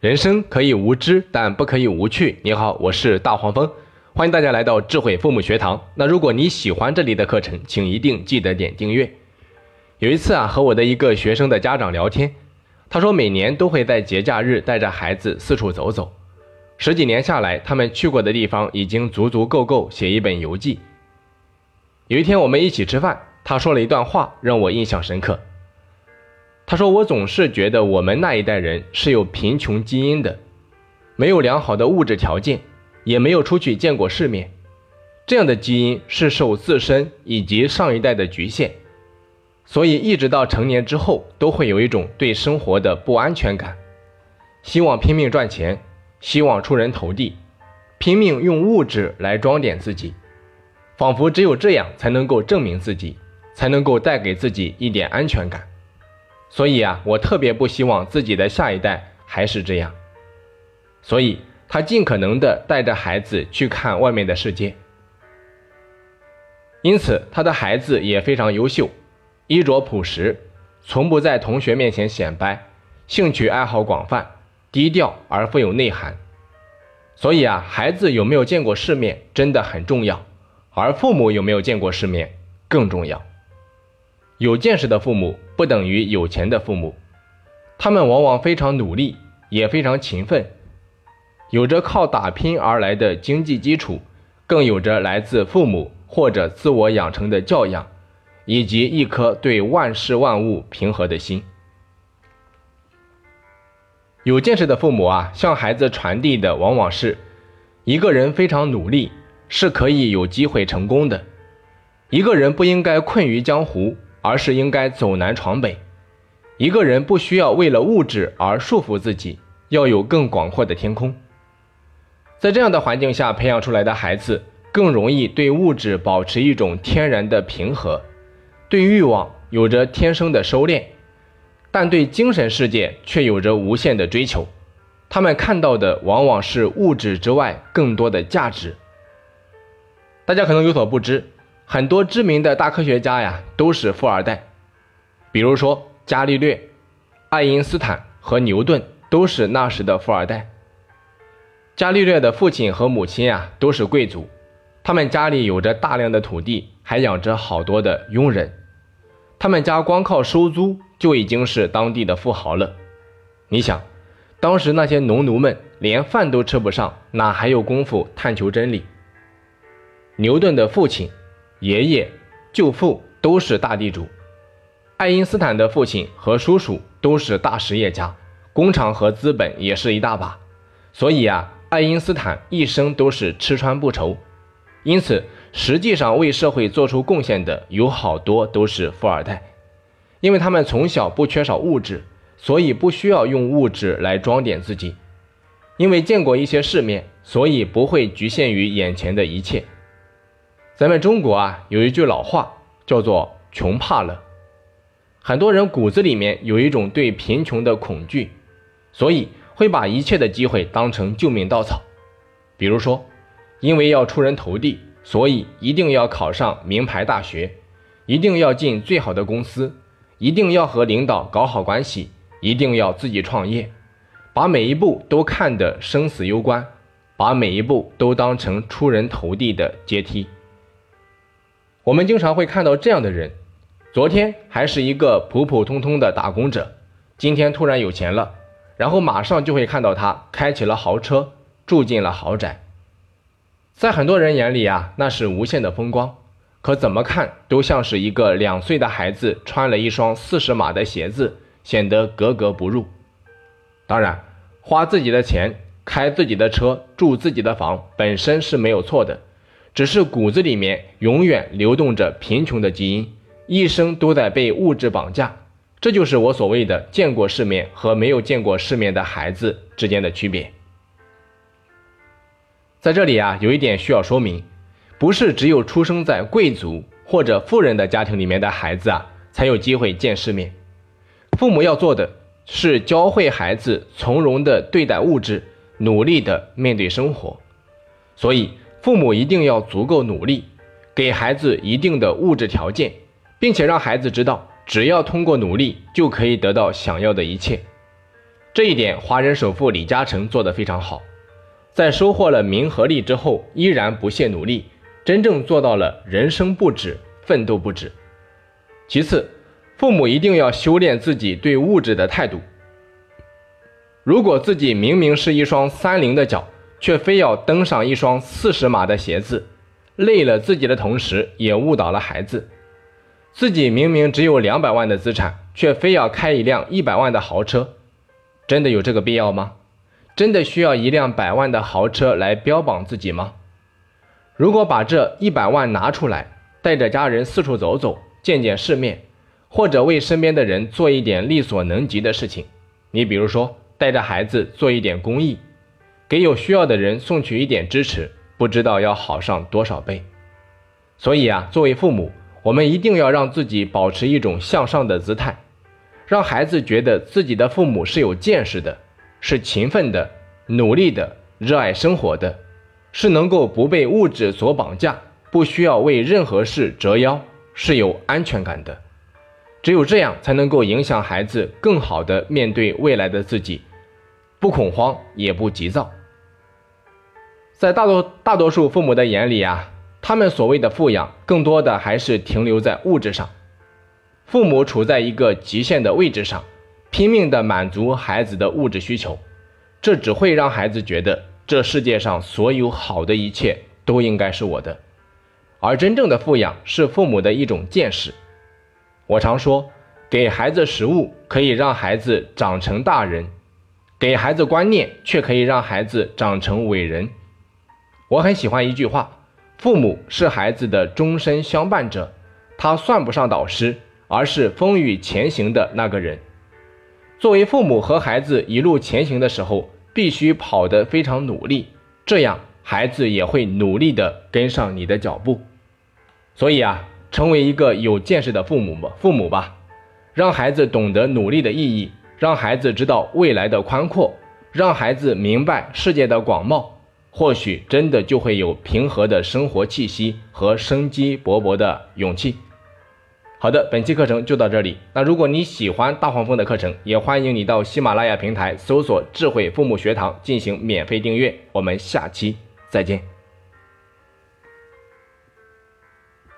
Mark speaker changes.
Speaker 1: 人生可以无知，但不可以无趣。你好，我是大黄蜂，欢迎大家来到智慧父母学堂。那如果你喜欢这里的课程，请一定记得点订阅。有一次啊，和我的一个学生的家长聊天，他说每年都会在节假日带着孩子四处走走，十几年下来，他们去过的地方已经足足够够写一本游记。有一天我们一起吃饭，他说了一段话让我印象深刻。他说：“我总是觉得我们那一代人是有贫穷基因的，没有良好的物质条件，也没有出去见过世面。这样的基因是受自身以及上一代的局限，所以一直到成年之后，都会有一种对生活的不安全感，希望拼命赚钱，希望出人头地，拼命用物质来装点自己，仿佛只有这样才能够证明自己，才能够带给自己一点安全感。”所以啊，我特别不希望自己的下一代还是这样。所以，他尽可能的带着孩子去看外面的世界。因此，他的孩子也非常优秀，衣着朴实，从不在同学面前显摆，兴趣爱好广泛，低调而富有内涵。所以啊，孩子有没有见过世面真的很重要，而父母有没有见过世面更重要。有见识的父母不等于有钱的父母，他们往往非常努力，也非常勤奋，有着靠打拼而来的经济基础，更有着来自父母或者自我养成的教养，以及一颗对万事万物平和的心。有见识的父母啊，向孩子传递的往往是：一个人非常努力，是可以有机会成功的；一个人不应该困于江湖。而是应该走南闯北。一个人不需要为了物质而束缚自己，要有更广阔的天空。在这样的环境下培养出来的孩子，更容易对物质保持一种天然的平和，对欲望有着天生的收敛，但对精神世界却有着无限的追求。他们看到的往往是物质之外更多的价值。大家可能有所不知。很多知名的大科学家呀，都是富二代，比如说伽利略、爱因斯坦和牛顿都是那时的富二代。伽利略的父亲和母亲啊都是贵族，他们家里有着大量的土地，还养着好多的佣人，他们家光靠收租就已经是当地的富豪了。你想，当时那些农奴们连饭都吃不上，哪还有功夫探求真理？牛顿的父亲。爷爷、舅父都是大地主，爱因斯坦的父亲和叔叔都是大实业家，工厂和资本也是一大把，所以啊，爱因斯坦一生都是吃穿不愁。因此，实际上为社会做出贡献的有好多都是富二代，因为他们从小不缺少物质，所以不需要用物质来装点自己，因为见过一些世面，所以不会局限于眼前的一切。咱们中国啊，有一句老话叫做“穷怕了”。很多人骨子里面有一种对贫穷的恐惧，所以会把一切的机会当成救命稻草。比如说，因为要出人头地，所以一定要考上名牌大学，一定要进最好的公司，一定要和领导搞好关系，一定要自己创业，把每一步都看得生死攸关，把每一步都当成出人头地的阶梯。我们经常会看到这样的人，昨天还是一个普普通通的打工者，今天突然有钱了，然后马上就会看到他开起了豪车，住进了豪宅。在很多人眼里啊，那是无限的风光，可怎么看都像是一个两岁的孩子穿了一双四十码的鞋子，显得格格不入。当然，花自己的钱，开自己的车，住自己的房，本身是没有错的。只是骨子里面永远流动着贫穷的基因，一生都在被物质绑架。这就是我所谓的见过世面和没有见过世面的孩子之间的区别。在这里啊，有一点需要说明，不是只有出生在贵族或者富人的家庭里面的孩子啊，才有机会见世面。父母要做的是教会孩子从容的对待物质，努力的面对生活。所以。父母一定要足够努力，给孩子一定的物质条件，并且让孩子知道，只要通过努力就可以得到想要的一切。这一点，华人首富李嘉诚做得非常好，在收获了名和利之后，依然不懈努力，真正做到了人生不止，奋斗不止。其次，父母一定要修炼自己对物质的态度。如果自己明明是一双三零的脚，却非要登上一双四十码的鞋子，累了自己的同时，也误导了孩子。自己明明只有两百万的资产，却非要开一辆一百万的豪车，真的有这个必要吗？真的需要一辆百万的豪车来标榜自己吗？如果把这一百万拿出来，带着家人四处走走，见见世面，或者为身边的人做一点力所能及的事情，你比如说带着孩子做一点公益，给有需要的人送去一点支持，不知道要好上多少倍。所以啊，作为父母，我们一定要让自己保持一种向上的姿态，让孩子觉得自己的父母是有见识的，是勤奋的、努力的、热爱生活的，是能够不被物质所绑架，不需要为任何事折腰，是有安全感的。只有这样，才能够影响孩子更好的面对未来的自己，不恐慌也不急躁。在大多大多数父母的眼里啊。他们所谓的富养，更多的还是停留在物质上。父母处在一个极限的位置上，拼命的满足孩子的物质需求，这只会让孩子觉得这世界上所有好的一切都应该是我的。而真正的富养是父母的一种见识。我常说，给孩子食物可以让孩子长成大人，给孩子观念却可以让孩子长成伟人。我很喜欢一句话。父母是孩子的终身相伴者，他算不上导师，而是风雨前行的那个人。作为父母和孩子一路前行的时候，必须跑得非常努力，这样孩子也会努力的跟上你的脚步。所以啊，成为一个有见识的父母吧，父母吧，让孩子懂得努力的意义，让孩子知道未来的宽阔，让孩子明白世界的广袤。或许真的就会有平和的生活气息和生机勃勃的勇气。好的，本期课程就到这里。那如果你喜欢大黄蜂的课程，也欢迎你到喜马拉雅平台搜索“智慧父母学堂”进行免费订阅。我们下期再见。